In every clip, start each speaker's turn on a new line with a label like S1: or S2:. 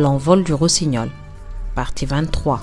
S1: L'envol du rossignol, partie 23.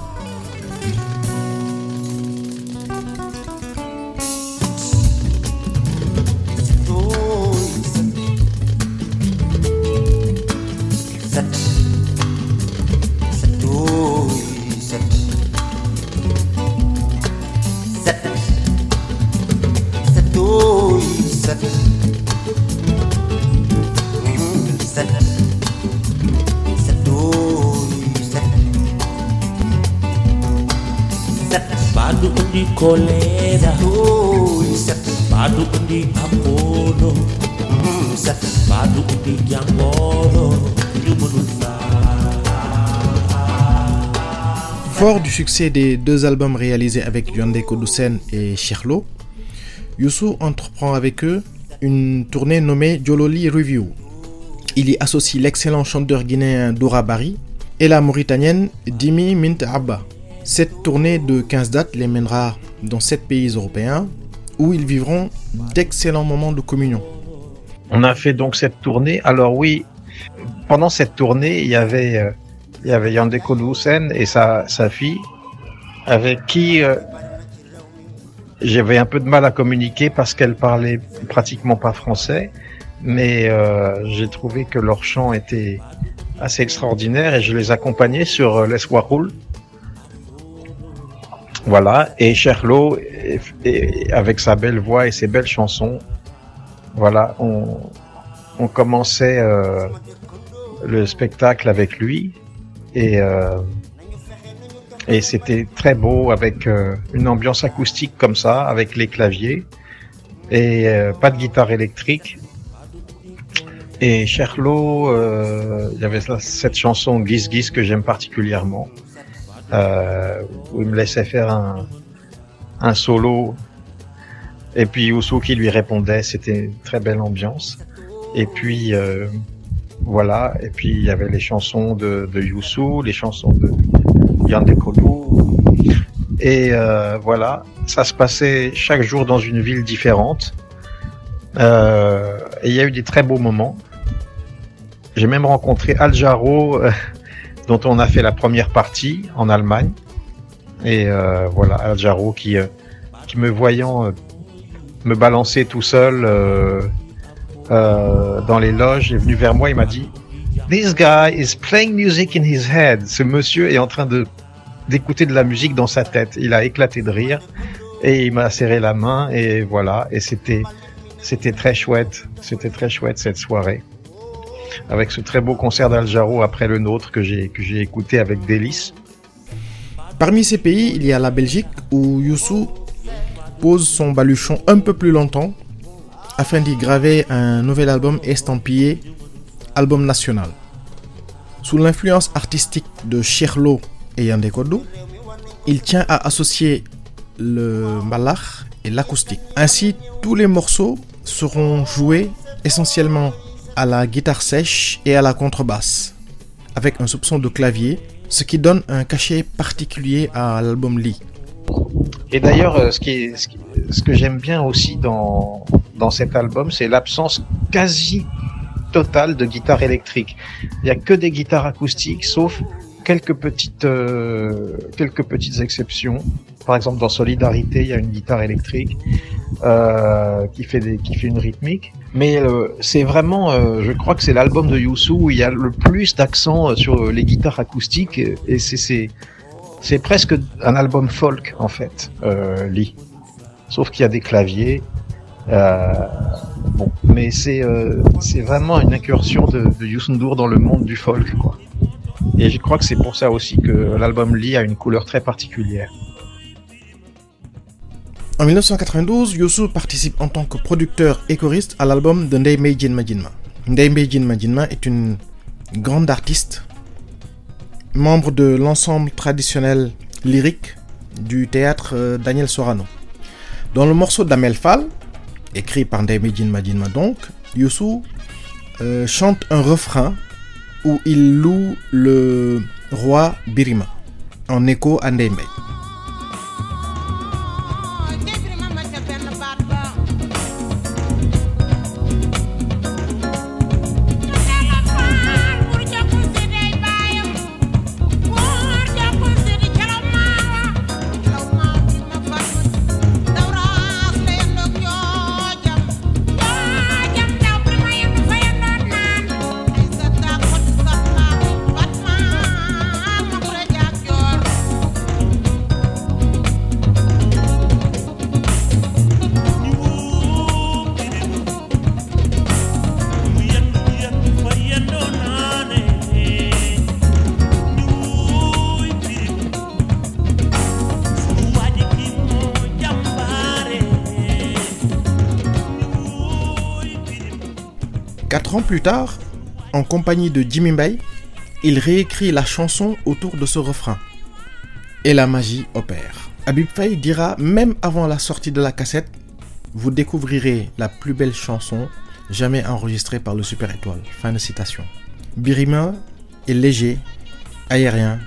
S2: Fort du succès des deux albums réalisés avec Yandé Kodoussen et Cherlo, Youssou entreprend avec eux une tournée nommée Jololi Review. Il y associe l'excellent chanteur guinéen Dora Bari et la mauritanienne Dimi Mint Abba. Cette tournée de 15 dates les mènera dans 7 pays européens où ils vivront d'excellents moments de communion.
S3: On a fait donc cette tournée. Alors oui, pendant cette tournée, il y avait, euh, il y avait Yandé et sa, fille, avec qui euh, j'avais un peu de mal à communiquer parce qu'elle parlait pratiquement pas français, mais euh, j'ai trouvé que leur chant était assez extraordinaire et je les accompagnais sur Les. Voilà, et Cherlo, avec sa belle voix et ses belles chansons, voilà, on, on commençait euh, le spectacle avec lui et euh, et c'était très beau avec euh, une ambiance acoustique comme ça, avec les claviers et euh, pas de guitare électrique. Et Cherlo, euh, il y avait cette chanson Guise Guise que j'aime particulièrement, où il me laissait faire un, un solo et puis Youssou qui lui répondait, c'était une très belle ambiance. Et puis euh, voilà, et puis il y avait les chansons de, de Youssou, les chansons de Dekolou. Et euh, voilà, ça se passait chaque jour dans une ville différente. Euh, et il y a eu des très beaux moments. J'ai même rencontré Al Jarreau, euh, dont on a fait la première partie en Allemagne. Et euh, voilà, Al Jarreau qui, euh, qui me voyant me balancer tout seul euh, euh, dans les loges, est venu vers moi, il m'a dit This guy is playing music in his head. Ce monsieur est en train de d'écouter de la musique dans sa tête. Il a éclaté de rire et il m'a serré la main et voilà. Et c'était c'était très chouette. C'était très chouette cette soirée avec ce très beau concert d'Aljaro après le nôtre que j'ai que j'ai écouté avec délice.
S2: Parmi ces pays, il y a la Belgique où Youssou pose son baluchon un peu plus longtemps afin d'y graver un nouvel album estampillé album national. Sous l'influence artistique de Cherlo et Yandé il tient à associer le malach et l'acoustique. Ainsi, tous les morceaux seront joués essentiellement à la guitare sèche et à la contrebasse, avec un soupçon de clavier, ce qui donne un cachet particulier à l'album Lee.
S3: Et d'ailleurs, euh, ce, que j'aime bien aussi dans, dans cet album, c'est l'absence quasi totale de guitare électrique. Il n'y a que des guitares acoustiques, sauf quelques petites, euh, quelques petites exceptions. Par exemple, dans Solidarité, il y a une guitare électrique euh, qui fait qui fait une rythmique. Mais euh, c'est vraiment, euh, je crois que c'est l'album de Youssou où il y a le plus d'accent sur les guitares acoustiques et c'est presque un album folk en fait, euh, Lee. Sauf qu'il y a des claviers. Euh, bon, mais c'est euh, vraiment une incursion de, de Youssou dans le monde du folk, quoi. Et je crois que c'est pour ça aussi que l'album Lee a une couleur très particulière.
S2: En 1992, Youssou participe en tant que producteur et choriste à l'album de Ndeye Meijin Majinma. Ndeye Meijin Majinma est une grande artiste membre de l'ensemble traditionnel lyrique du théâtre euh, Daniel Sorano. Dans le morceau d'Amel Fall, écrit par Ndemedjin Madinma donc, Youssou euh, chante un refrain où il loue le roi Birima en écho à Ndembe. Quatre ans plus tard, en compagnie de Jimmy Bay, il réécrit la chanson autour de ce refrain. Et la magie opère. Habib Faye dira même avant la sortie de la cassette, vous découvrirez la plus belle chanson jamais enregistrée par le Super Étoile. Fin de citation. Birima est léger, aérien,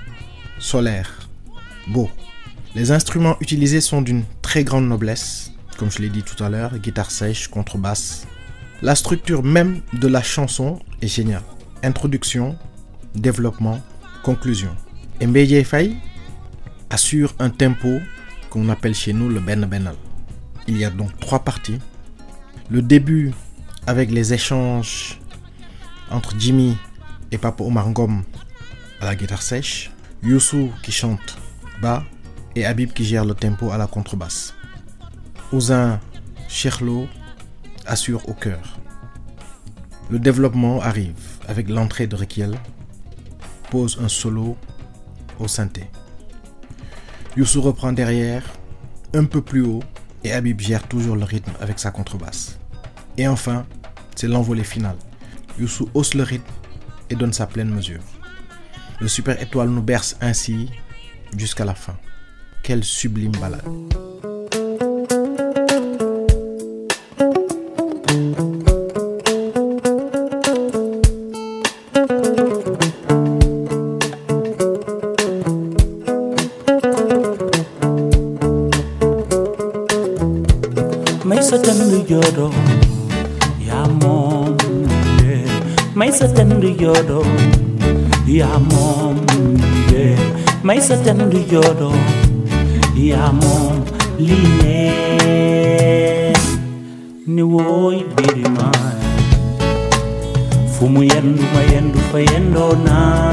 S2: solaire, beau. Les instruments utilisés sont d'une très grande noblesse, comme je l'ai dit tout à l'heure, guitare sèche, contrebasse. La structure même de la chanson est géniale. Introduction, développement, conclusion. Mbeye Faye assure un tempo qu'on appelle chez nous le Ben Benal. Il y a donc trois parties. Le début avec les échanges entre Jimmy et Papa Omar Ngom à la guitare sèche, Youssou qui chante bas et Habib qui gère le tempo à la contrebasse. Ouzin Cherlo assure au cœur. Le développement arrive avec l'entrée de Rekiel, pose un solo au synthé. Youssou reprend derrière, un peu plus haut, et Habib gère toujours le rythme avec sa contrebasse. Et enfin, c'est l'envolée finale. Youssou hausse le rythme et donne sa pleine mesure. Le super étoile nous berce ainsi jusqu'à la fin. Quelle sublime balade.
S4: lloro y amor mai sa tan du yodo ya mom ye mai yodo ya mom ne ni woy biri ma fu mu yendu ma yendu yendo naa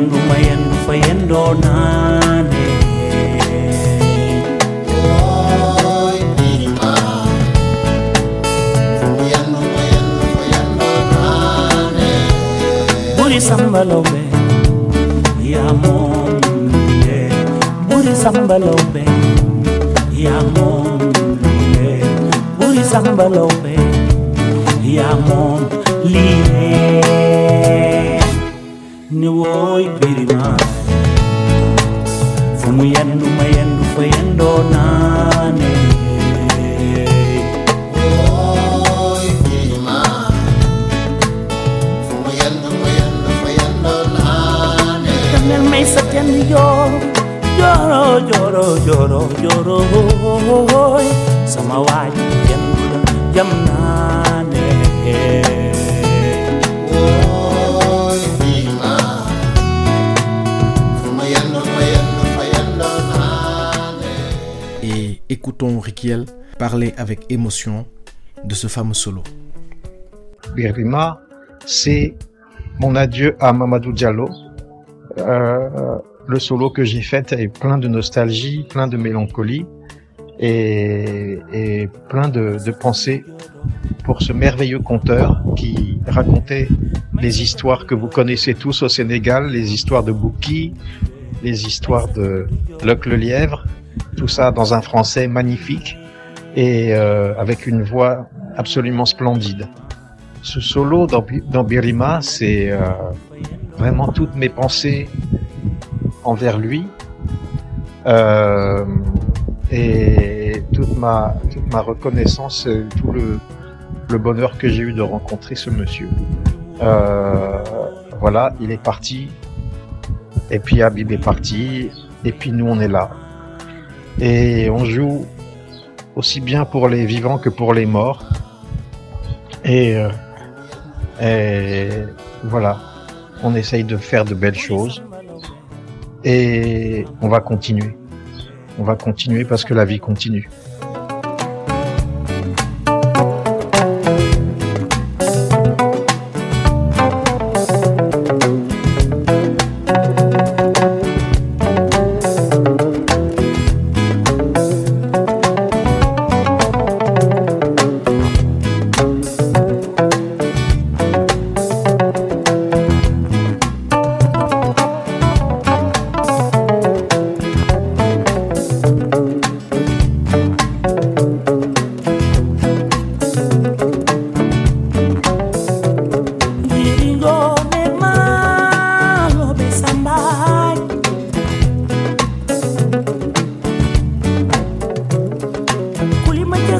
S4: fu mu yendu ma yendu fa yendoo naane buri sambalawbe yaa moom yee buri sambalawbe yaa moom yee buri sambalawbe yaa moom niwoy birimay fumuyandu mayandu fayando nane May September lloro, lloro, lloro, lloro, lloro, samawai,
S2: yamnane. Écoutons Rikiel parler avec émotion de ce fameux solo.
S3: Birima, c'est mon adieu à Mamadou Diallo. Euh, le solo que j'ai fait est plein de nostalgie, plein de mélancolie et, plein de, de pensées pour ce merveilleux conteur qui racontait les histoires que vous connaissez tous au Sénégal, les histoires de Bouki, les histoires de Luc le Lièvre, tout ça dans un français magnifique et euh, avec une voix absolument splendide. Ce solo dans, c'est euh, vraiment toutes mes pensées envers lui euh, et toute ma, toute ma reconnaissance, et tout le, le bonheur que j'ai eu de rencontrer ce monsieur. Euh, voilà, il est parti, et puis Habib est parti, et puis nous on est là. Et on joue aussi bien pour les vivants que pour les morts. Et, euh, et voilà, on essaye de faire de belles choses. Et on va continuer. On va continuer parce que la vie continue.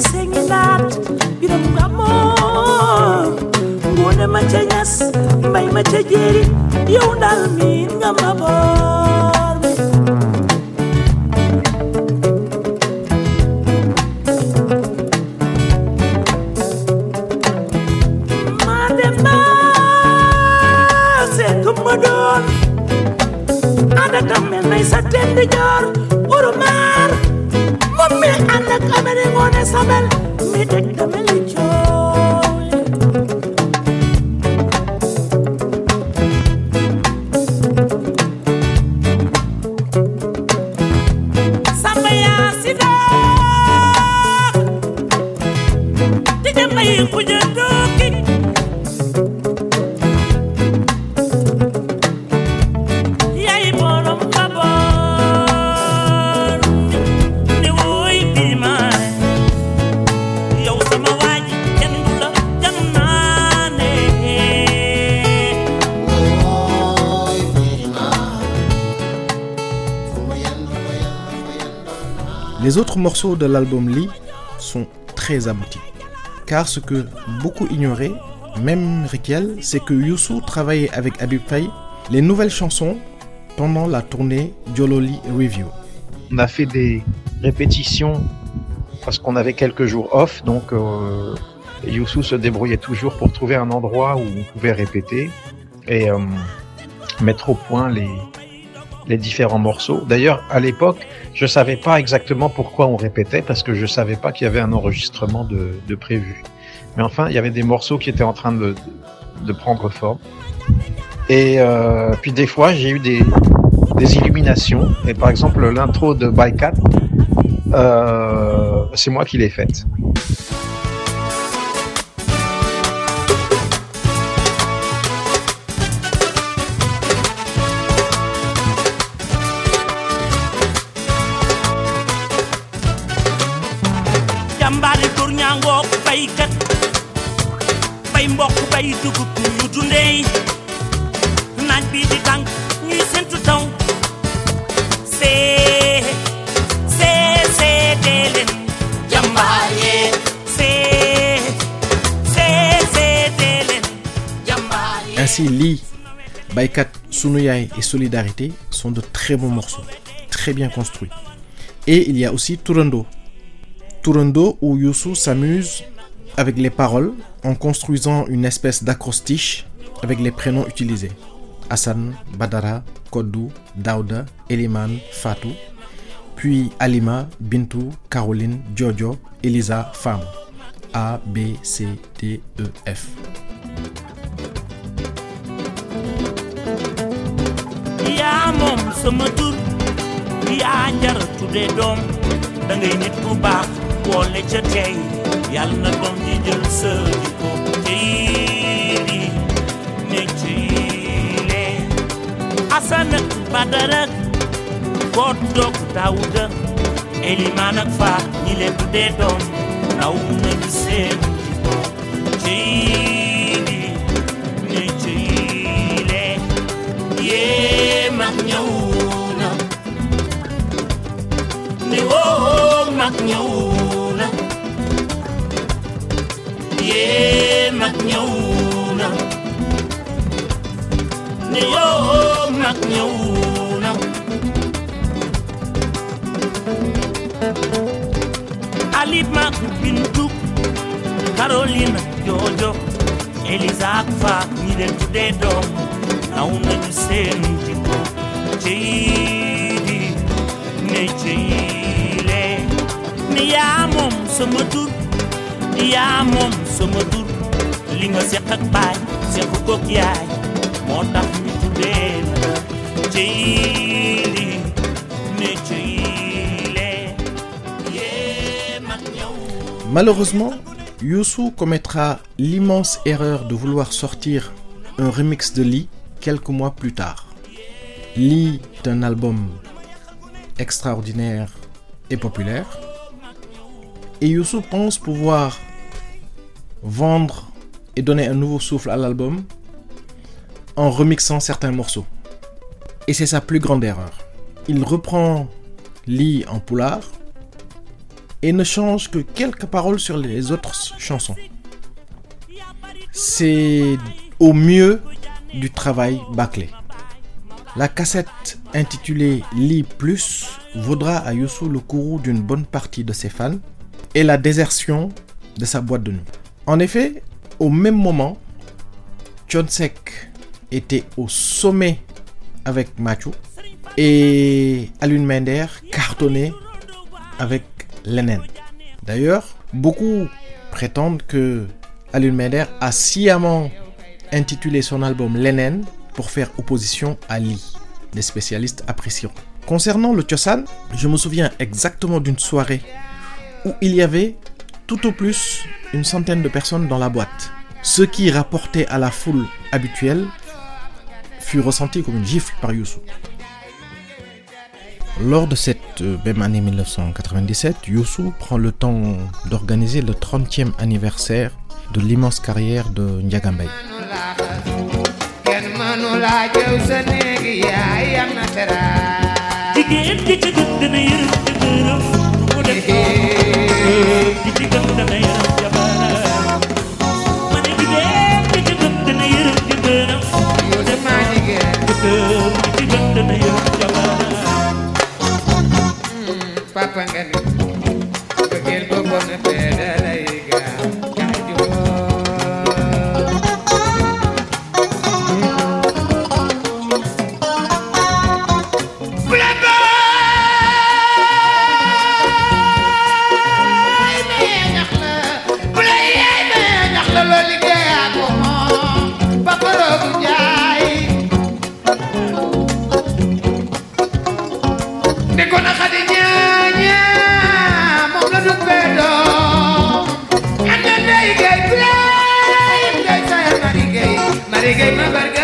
S4: Sengi ndaat biram gamoo ngoone ma ca ñas mbay ma ca jéeri
S2: Les autres morceaux de l'album Lee sont très aboutis. Car ce que beaucoup ignoraient, même Riquel, c'est que Youssou travaillait avec Habib Faye les nouvelles chansons pendant la tournée Jololi Review.
S3: On a fait des répétitions parce qu'on avait quelques jours off, donc euh, Youssou se débrouillait toujours pour trouver un endroit où on pouvait répéter et euh, mettre au point les, les différents morceaux. D'ailleurs, à l'époque, je savais pas exactement pourquoi on répétait parce que je savais pas qu'il y avait un enregistrement de, prévu. Mais enfin, il y avait des morceaux qui étaient en train de, de prendre forme. Et euh, puis des fois, j'ai eu des, illuminations. Et par exemple, l'intro de Bycat, euh, c'est moi qui l'ai faite.
S2: Ainsi, Lee, Baykat, Sunuyai et Solidarité sont de très bons morceaux, très bien construits. Et il y a aussi Turando. Turando où Youssou s'amuse avec les paroles en construisant une espèce d'acrostiche avec les prénoms utilisés. Hassan, Badara, Kodou, Daouda, Eliman, Fatou, puis Alima, Bintou, Caroline, Jojo, Elisa, Femme. A, B, C, D, E, F.
S4: yàlla na doom ji jël sa jikko ciili ne asan ñi leen tudde doom seen jikko ciili ne mag ñëw mag ñëw na ni yoo mag ñëw na Ali mag Bintu Caroline Jojo Elisa ak Fa ñi leen tuddee doom naw nañu seen jikko ciidi ne ciile ni yaa moom
S2: Malheureusement, Youssou commettra l'immense erreur de vouloir sortir un remix de Lee quelques mois plus tard. Lee est un album extraordinaire et populaire. Et Youssou pense pouvoir vendre et donner un nouveau souffle à l'album en remixant certains morceaux. Et c'est sa plus grande erreur. Il reprend Lee en poulard et ne change que quelques paroles sur les autres chansons. C'est au mieux du travail bâclé. La cassette intitulée Lit Plus vaudra à Youssou le courroux d'une bonne partie de ses fans et la désertion de sa boîte de nuit. En effet, au même moment, Chonsek était au sommet avec Machu et Alun Mender cartonnait avec Lennon. D'ailleurs, beaucoup prétendent que Alun Mender a sciemment intitulé son album Lennon pour faire opposition à Lee. Les spécialistes apprécieront. Concernant le Chosan, je me souviens exactement d'une soirée où il y avait tout au plus une centaine de personnes dans la boîte. Ce qui rapportait à la foule habituelle fut ressenti comme une gifle par Youssou. Lors de cette euh, même année 1997, Youssou prend le temps d'organiser le 30e anniversaire de l'immense carrière de Ndiagambay.
S4: They gave my
S5: body.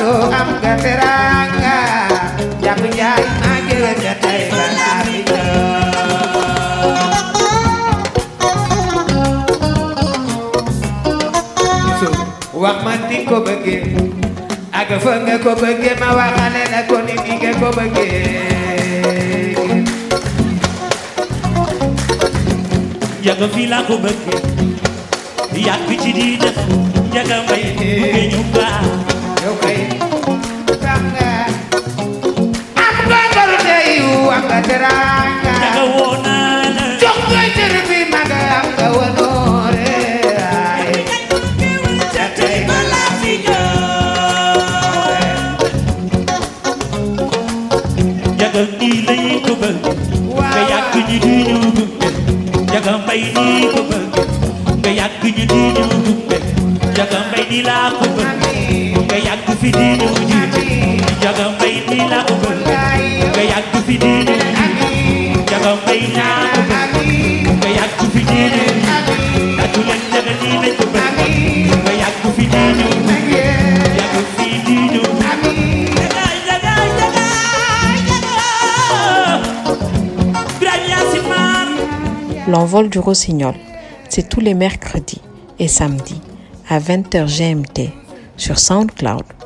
S5: Yo xato am nga teranga jàmm Njaay maa ngi la tay la fi so wax ma ni ko bëggee ak fa nga ko bëggee ma waxale la ko ni ni nga ko bëggee
S4: njaga fii laa ko bëggee yàgg ci di def njaga mbay bëggee ñu baax
S5: yow kay
S1: L'envol du rossignol, c'est tous les mercredis et samedis à 20h GMT sur SoundCloud. ou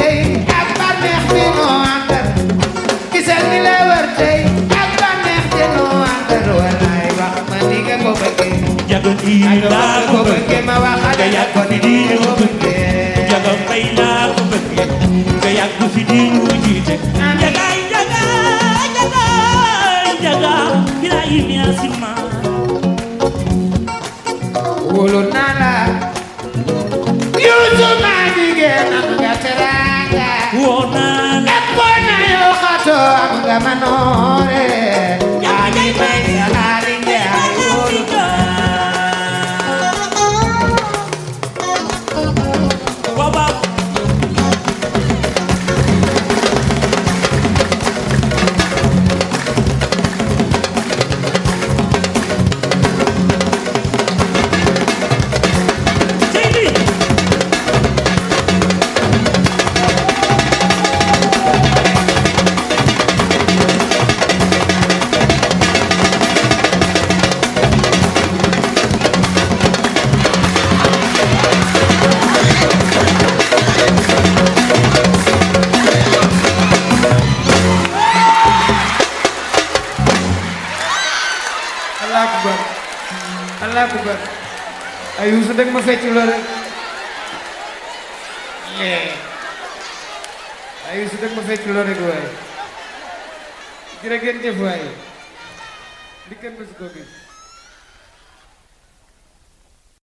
S4: na
S5: ko bëgge ma waxale yaa ko ni diine ko bëgge
S4: jaga fay
S5: naa
S4: ko
S5: bëgge
S4: nga yàggu fi diine wu jiite jagaay jagaay jagaay jagaa Ibrahim Yasima
S5: wóolu naa la yuusu maa jigéen am nga teraanga woo naa la ak boo sedang mesejulur. Yeah. Ayo sedang mesejulur gue. Ya, Kira-kira gue. Dikan mas gue.